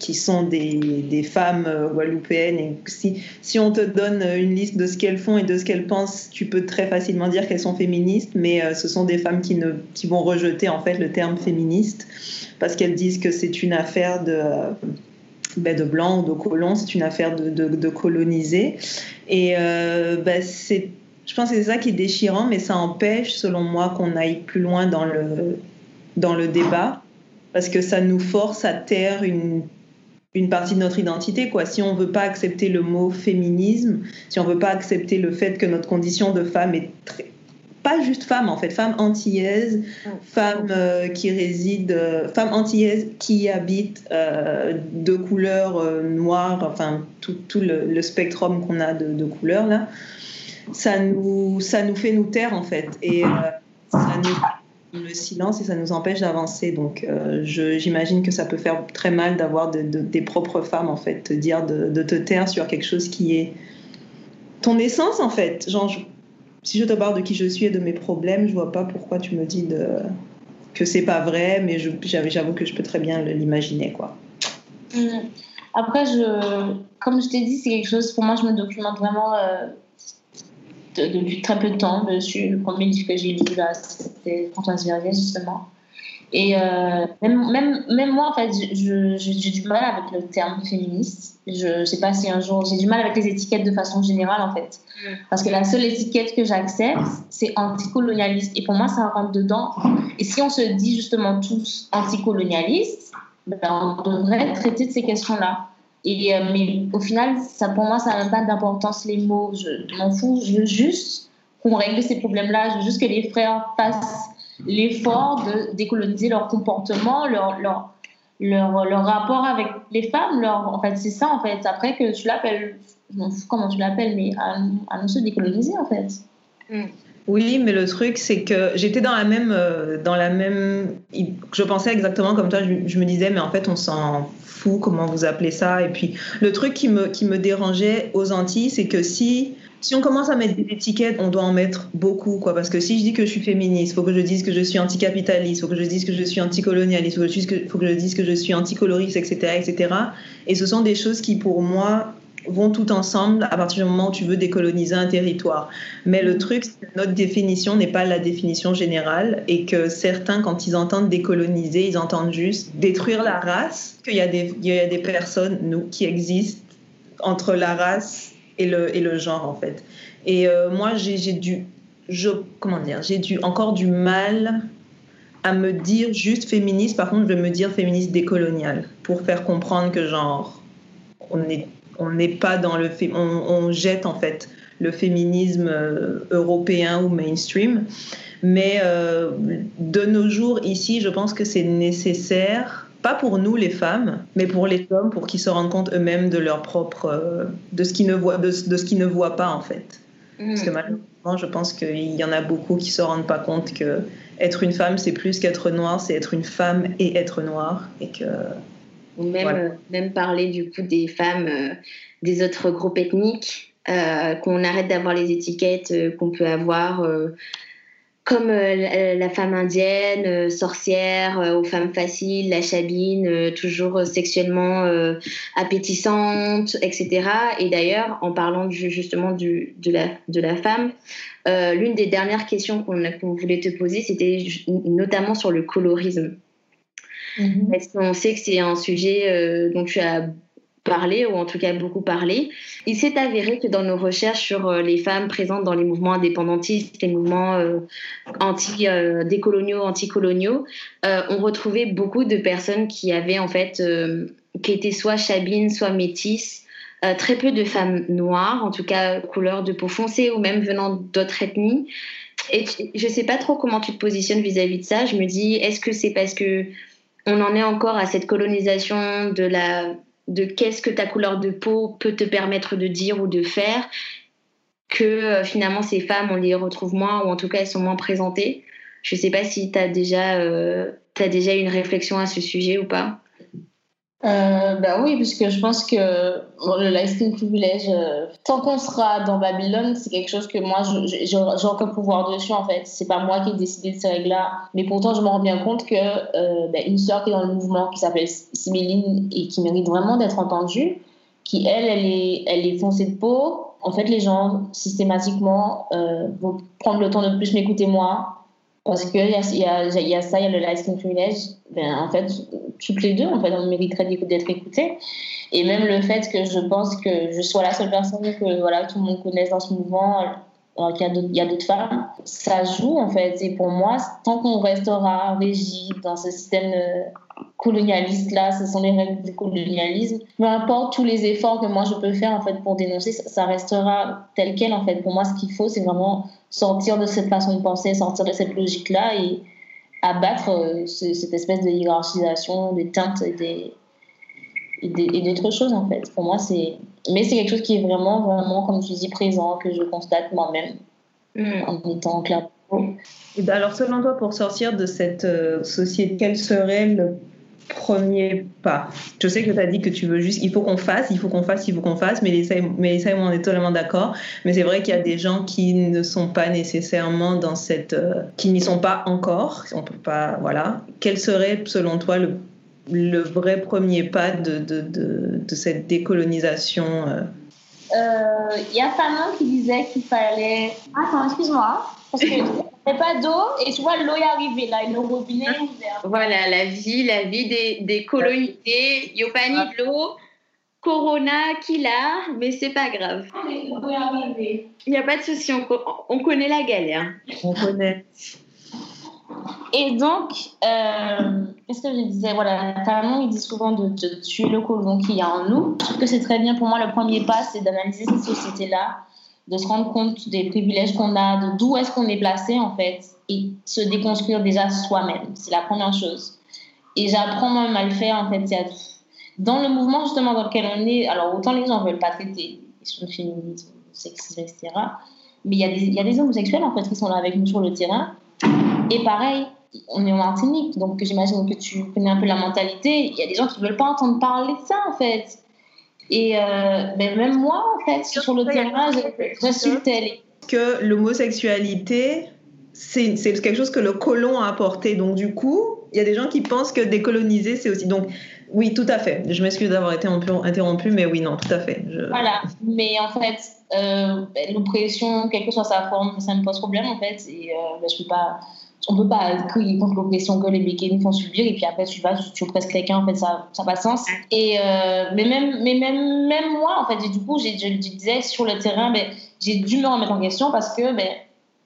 qui sont des, des, femmes euh, guadeloupéennes. Et si, si on te donne une liste de ce qu'elles font et de ce qu'elles pensent, tu peux très facilement dire qu'elles sont féministes, mais euh, ce sont des femmes qui, ne, qui vont rejeter en fait le terme féministe parce qu'elles disent que c'est une affaire de, ben de blanc ou de colon, c'est une affaire de, de, coloniser. Et euh, ben c'est, je pense que c'est ça qui est déchirant, mais ça empêche, selon moi, qu'on aille plus loin dans le, dans le débat parce que ça nous force à taire une une partie de notre identité. Quoi. Si on ne veut pas accepter le mot féminisme, si on ne veut pas accepter le fait que notre condition de femme est très, pas juste femme en fait, femme antillaise, femme euh, qui réside, euh, femme antillaise qui habite euh, de couleur noire, enfin tout, tout le, spectrum qu'on a de, de, couleurs là, ça nous, ça nous fait nous taire en fait. Et ça nous le silence et ça nous empêche d'avancer. Donc euh, j'imagine que ça peut faire très mal d'avoir des propres femmes en fait te dire de, te taire sur quelque chose qui est ton essence en fait. Genre, si je te parle de qui je suis et de mes problèmes, je vois pas pourquoi tu me dis que c'est pas vrai, mais j'avoue que je peux très bien l'imaginer quoi. Mmh. Après, comme je t'ai dit, c'est quelque chose, pour moi, je me documente vraiment euh, depuis très peu de temps dessus. Le premier livre que j'ai lu, c'était Françoise Verrier, justement. Et euh, même, même, même, moi, en fait, j'ai du mal avec le terme féministe. Je sais pas si un jour, j'ai du mal avec les étiquettes de façon générale, en fait. Mm. Parce que la seule étiquette que j'accepte, c'est anticolonialiste. Et pour moi, ça rentre dedans. Et si on se dit justement tous anticolonialistes, ben, on devrait traiter de ces questions-là. Et, euh, mais au final, ça, pour moi, ça n'a pas d'importance les mots. Je, m'en fous. Je veux juste qu'on règle ces problèmes-là. Je veux juste que les frères fassent l'effort de décoloniser leur comportement, leur, leur, leur, leur, rapport avec les femmes. En fait, c'est ça, en fait. Après que tu l'appelles, je m'en fous comment tu l'appelles, mais nous se décoloniser, en fait. Mm. Oui, mais le truc, c'est que j'étais dans la même, euh, dans la même, je pensais exactement comme toi. Je, je me disais, mais en fait, on s'en comment vous appelez ça? Et puis le truc qui me, qui me dérangeait aux Antilles, c'est que si si on commence à mettre des étiquettes, on doit en mettre beaucoup, quoi. Parce que si je dis que je suis féministe, faut que je dise que je suis anticapitaliste, faut que je dise que je suis anticolonialiste, faut, faut que je dise que je suis anticoloriste, etc., etc. Et ce sont des choses qui, pour moi, vont tout ensemble à partir du moment où tu veux décoloniser un territoire. Mais le truc, c'est que notre définition n'est pas la définition générale et que certains, quand ils entendent décoloniser, ils entendent juste détruire la race, qu'il y, a des, il y a des personnes, nous, qui existent entre la race et le, et le genre, en fait. Et euh, moi, j'ai dû, je, comment dire, j'ai dû encore du mal à me dire juste féministe. Par contre, je vais me dire féministe décoloniale pour faire comprendre que, genre, on est on n'est pas dans le on, on, jette en fait le féminisme euh, européen ou mainstream. Mais euh, de nos jours ici, je pense que c'est nécessaire, pas pour nous les femmes, mais pour les hommes, pour qu'ils se rendent compte eux-mêmes de leur propre, euh, de ce qu'ils ne voient, de, ce qu'ils ne voient pas en fait. Parce que mm. malheureusement, je pense qu'il y en a beaucoup qui se rendent pas compte que être une femme, c'est plus qu'être noire, c'est être une femme et être noire, et que ou même, euh, même parler du coup des femmes euh, des autres groupes ethniques, euh, qu'on arrête d'avoir les étiquettes qu'on peut avoir comme la femme indienne, sorcière, aux femmes faciles, la chabine, toujours sexuellement appétissante, etc. Et d'ailleurs, en parlant justement du, de, la, de la femme, l'une des dernières questions qu'on voulait te poser, c'était notamment sur le colorisme. Mhm. Parce qu'on sait que c'est un sujet euh, dont tu as parlé, ou en tout cas beaucoup parlé. Il s'est avéré que dans nos recherches sur euh, les femmes présentes dans les mouvements indépendantistes, les mouvements euh, anti-décoloniaux, anticoloniaux, on retrouvait beaucoup de personnes qui avaient en fait, qui étaient soit chabines, soit métisses, très peu de femmes noires, en tout cas couleur de peau foncée ou même venant d'autres ethnies. Et je ne sais pas trop comment tu te positionnes vis-à-vis -vis de ça. Je me dis, est-ce que c'est parce que on en est encore à cette colonisation de la de qu'est-ce que ta couleur de peau peut te permettre de dire ou de faire que euh, finalement ces femmes on les retrouve moins ou en tout cas elles sont moins présentées. Je sais pas si tu déjà euh, as déjà une réflexion à ce sujet ou pas. Euh, bah oui, puisque je pense que le lasting privilege, euh, tant qu'on sera dans Babylone, c'est quelque chose que moi, j'ai aucun pouvoir dessus en fait. C'est pas moi qui ai décidé de ces règles-là. Mais pourtant, je me rends bien compte que euh, bah, une sœur qui est dans le mouvement, qui s'appelle Siméline et qui mérite vraiment d'être entendue, qui elle, elle est, elle est foncée de peau. En fait, les gens systématiquement euh, vont prendre le temps de plus m'écouter moi, parce qu'il y a, y, y a ça, il y a le lasting privilege. Ben, en fait, toutes les deux, en fait, on mériterait d'être écoutés. Et même le fait que je pense que je sois la seule personne que voilà, tout le monde connaisse dans ce mouvement, alors qu'il y a d'autres femmes, ça joue en fait. Et pour moi, tant qu'on restera régi dans ce système euh, colonialiste là, ce sont les règles du colonialisme. Peu importe tous les efforts que moi je peux faire en fait pour dénoncer, ça restera tel quel en fait. Pour moi, ce qu'il faut, c'est vraiment sortir de cette façon de penser, sortir de cette logique là et abattre euh, cette espèce de hiérarchisation des teintes et et d'autres choses en fait. Pour moi, c'est mais c'est quelque chose qui est vraiment vraiment comme tu dis présent que je constate moi-même mm. en étant clair. Ben alors selon toi, pour sortir de cette euh, société, quel serait le premier pas? Je sais que tu as dit que tu veux juste, il faut qu'on fasse, il faut qu'on fasse, il faut qu'on fasse, mais ça, mais ça, on est totalement d'accord. Mais c'est vrai qu'il y a des gens qui ne sont pas nécessairement dans cette, euh, qui n'y sont pas encore. On peut pas, voilà. Quel serait, selon toi, le, le vrai premier pas de, de, de, de cette décolonisation euh? Euh, Il y a Fanon qui disait qu'il fallait. Attends, excuse-moi. Parce que [LAUGHS] n'y pas d'eau et tu vois l'eau est arrivée là, et le robinet est ouvert. Voilà, la vie, la vie des, des colonisés. Il n'y a pas ni de l'eau. Corona qui l'a, mais c'est pas grave. Il n'y a pas de souci, on, on, connaît la galère. On connaît. Et donc, euh, qu'est-ce que je disais? Voilà, notamment, il dit souvent de, de tuer le colon qu'il y a en nous. Je trouve que c'est très bien pour moi. Le premier pas, c'est d'analyser cette société-là de se rendre compte des privilèges qu'on a, de d'où est-ce qu'on est placé en fait, et se déconstruire déjà soi-même. C'est la première chose. Et j'apprends même à le faire en fait. Dans le mouvement justement dans lequel on est, alors autant les gens veulent pas traiter questions de féminisme, sexisme, etc. Mais il y, il y a des homosexuels en fait qui sont là avec nous sur le terrain. Et pareil, on est en Martinique, donc j'imagine que tu connais un peu la mentalité. Il y a des gens qui ne veulent pas entendre parler de ça en fait Et ben, même moi, en fait, sur le terrain, j'insultais Que l'homosexualité, c'est quelque chose que le colon a apporté. Donc, du coup, il y a des gens qui pensent que décoloniser, c'est aussi. Donc, oui, tout à fait. Je m'excuse d'avoir été interrompu, mais oui, non, tout à fait. Voilà. Mais en fait, euh, l'oppression, quelle que soit sa forme, ça me pose problème, en fait. Et euh, ben, je peux pas. On peut pas crier contre l'oppression que les nous font subir et puis après tu vas, tu oppresses quelqu'un, en fait, ça n'a pas de sens. Et, euh, mais même, mais même, même moi, en fait, du coup, je disais sur le terrain, ben, j'ai dû me remettre en question parce que ben,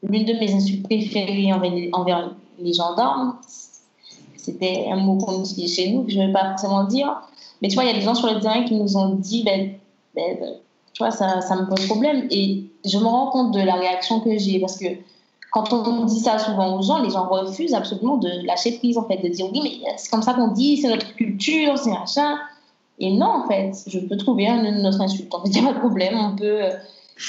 l'une de mes insultes préférées envers les, envers les gendarmes, c'était un mot qu'on utilise chez nous, que je ne vais pas forcément dire. Mais tu vois, il y a des gens sur le terrain qui nous ont dit, ben, ben, tu vois, ça, ça, me pose problème. Et je me rends compte de la réaction que j'ai parce que quand on dit ça souvent aux gens, les gens refusent absolument de lâcher prise, en fait, de dire oui, mais c'est comme ça qu'on dit, c'est notre culture, c'est machin. Et non, en fait, je peux trouver un autre insulte. En fait, [LAUGHS] il n'y a pas de problème, on peut.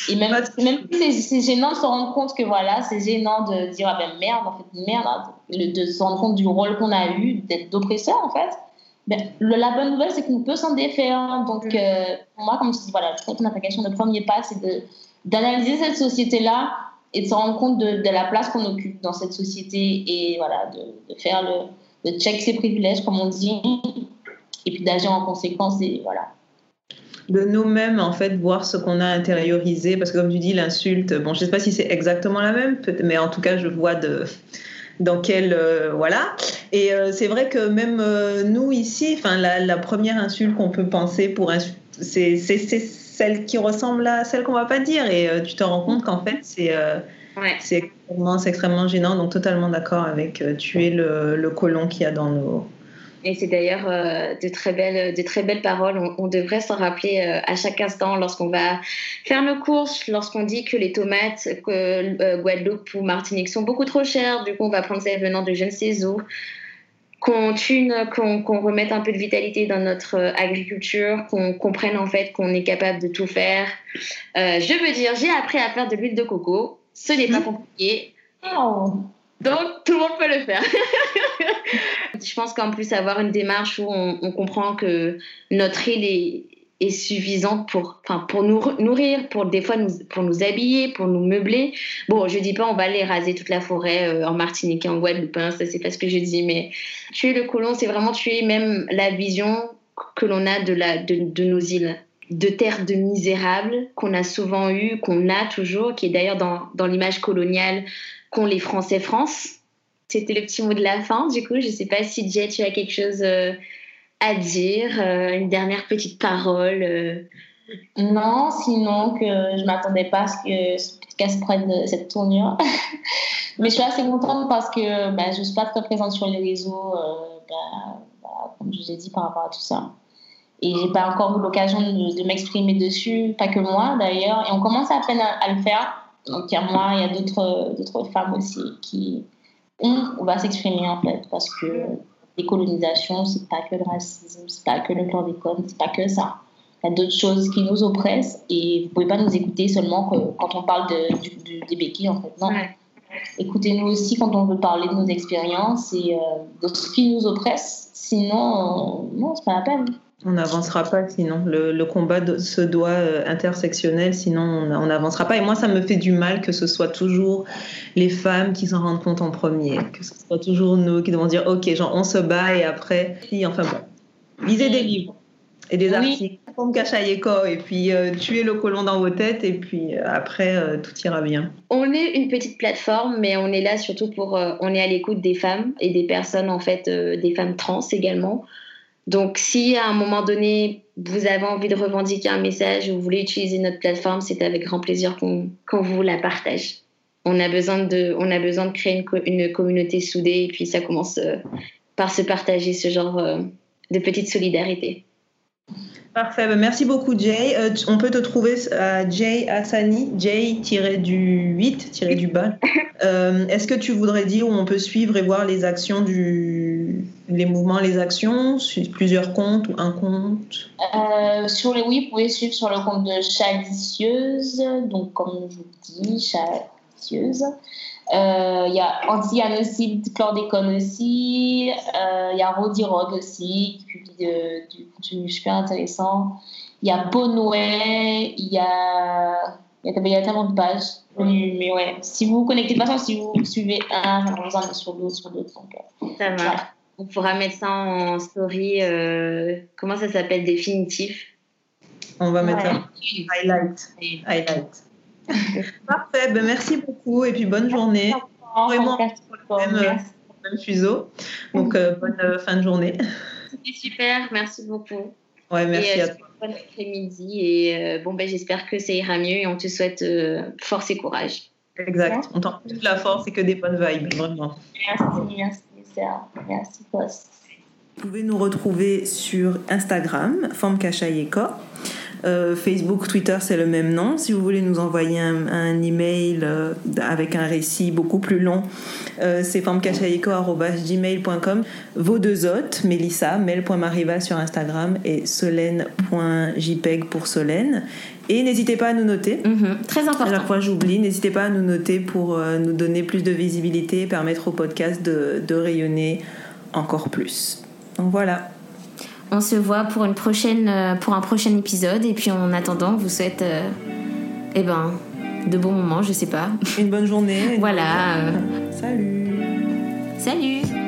Et même, même si c'est gênant de se rendre compte que voilà, c'est gênant de dire ah ben merde, en fait, merde, hein, de se rendre compte du rôle qu'on a eu d'être d'oppresseur, en fait. Ben, la bonne nouvelle, c'est qu'on peut s'en défaire. Donc, mm. euh, pour moi, comme tu dis, voilà, je crois que notre question, le premier pas, c'est d'analyser cette société-là et de se rendre compte de, la place qu'on occupe dans cette société et voilà, de, faire le, check ses privilèges, comme on dit, et puis d'agir en conséquence. Voilà de nous-mêmes, en fait, voir ce qu'on a intériorisé. Parce que, comme tu dis, l'insulte, bon, je ne sais pas si c'est exactement la même, mais en tout cas, je vois de, dans quel. Euh, voilà. Et euh, c'est vrai que même euh, nous, ici, la, la première insulte qu'on peut penser pour c'est celle qui ressemble à celle qu'on va pas dire. Et tu te rends compte qu'en fait, c'est. C'est extrêmement, extrêmement gênant, donc totalement d'accord avec tuer le, le colon qu'il y a dans nos, et c'est d'ailleurs euh, de, très belles, de très belles paroles. On, devrait s'en rappeler euh, à chaque instant lorsqu'on va faire nos courses, lorsqu'on dit que les tomates euh, Guadeloupe ou Martinique sont beaucoup trop chères. Du coup, on va prendre celles venant de je ne sais où. Qu'on tune, qu'on remette un peu de vitalité dans notre agriculture, qu'on comprenne en fait qu'on est capable de tout faire. je veux dire, j'ai appris à faire de l'huile de coco. Ce n'est pas mmh. compliqué. Oh. Donc, tout le monde peut le faire. [LAUGHS] je pense qu'en plus, avoir une démarche où on, comprend que notre île est, est suffisante pour, pour nous nourrir, pour des fois nous, pour nous habiller, pour nous meubler. Bon, je dis pas on va aller raser toute la forêt euh, en Martinique et en Guadeloupe, hein, ça c'est pas ce que je dis, mais tuer le colon, c'est vraiment tuer même la vision que l'on a de, la, de, de nos îles de terre de misérables qu'on a souvent eu, qu'on a toujours, qui est d'ailleurs dans, dans l'image coloniale qu'ont les Français France. C'était le petit mot de la fin. Du coup, je ne sais pas si Jay, tu as quelque chose euh, à dire, euh, une dernière petite parole. Euh. Non, sinon que je m'attendais pas à ce que ce podcast prenne cette tournure. [LAUGHS] Mais je suis assez contente parce que bah, je ne suis pas très présente sur les réseaux, bah, bah, comme je vous ai dit, par rapport à tout ça. Et j'ai pas encore eu l'occasion de, m'exprimer dessus, pas que moi d'ailleurs. Et on commence à peine à le faire. Donc il y a moi, il y a d'autres femmes aussi qui on va s'exprimer en fait parce que décolonisation, c'est pas que le racisme, c'est pas que le chlordécone, c'est pas que ça. Il y a d'autres choses qui nous oppressent et vous pouvez pas nous écouter seulement quand on parle de, des béquilles en fait. Non. Écoutez-nous aussi quand on veut parler de nos expériences et euh, de ce qui nous oppresse. Sinon, euh, non, c'est pas la peine. On n'avancera pas sinon. Le, combat se doit euh, intersectionnel, sinon on n'avancera pas. Et moi, ça me fait du mal que ce soit toujours les femmes qui s'en rendent compte en premier, que ce soit toujours nous qui devons dire ok, genre on se bat et après, si, enfin bon, lisez des livres et des articles comme Kachayeko et puis euh, tuer le colon dans vos têtes et puis euh, après tout ira bien. On est une petite plateforme, mais on est là surtout pour, on est à l'écoute des femmes et des personnes en fait, des femmes trans également donc, si à un moment donné, vous avez envie de revendiquer un message ou vous voulez utiliser notre plateforme, c'est avec grand plaisir qu'on vous la partage. On a besoin de, on a besoin de créer une, communauté soudée et puis ça commence euh, par se partager ce genre euh, de petite solidarité. Parfait, ben, merci beaucoup Jay. Euh, on peut te trouver à Jay Hassani, Jay-du-8, du bas. [LAUGHS] Est-ce que tu voudrais dire où on peut suivre et voir les actions du, les mouvements, les actions, sur plusieurs comptes ou un compte? Euh, Sur les oui, vous pouvez suivre sur le compte de Chalicieuse, donc comme je vous dis, Chalicieuse. Il y a Anti-Anocide Chlordécone aussi. Il y a Rodi Rogue aussi, qui publie du contenu super intéressant. Il y a Ponway, il y a il y a tellement de pages. Mais ouais, si vous vous connectez pas, si vous suivez un, vous en sur d'autres, sur d'autres. Euh, ça marche. On pourra mettre ça en story. Euh, comment ça s'appelle Définitif? On va mettre ça. Highlight. Highlight. [LAUGHS] Parfait. Ben, merci beaucoup et puis bonne journée. Vraiment, le même, même fuseau. Donc, euh, bonne fin de journée. [LAUGHS] C'était super. Merci beaucoup. Ouais, merci à toi bon après-midi et euh, bon, ben, j'espère que ça ira mieux et on te souhaite euh, force et courage. Exact. On t'en toute la force et que des bonnes vibes, vraiment. Merci, merci, Vous pouvez nous retrouver sur Instagram, Forme euh, Facebook, Twitter, c'est le même nom. Si vous voulez nous envoyer un, email euh, avec un récit beaucoup plus long, euh, c'est formcachaïco.gmail.com. Vos deux hôtes, Mélissa, mel.mariva sur Instagram et solène.jpeg pour Solène. Et n'hésitez pas à nous noter. Mhm, très important. À chaque fois, j'oublie. N'hésitez pas à nous noter pour nous donner plus de visibilité et permettre au podcast de, de rayonner encore plus. Donc voilà. On se voit pour, une prochaine, euh, pour un prochain épisode. Et puis en attendant, on vous souhaite euh, eh ben, de bons moments, je sais pas. Une bonne journée. [LAUGHS] voilà. Salut. Salut.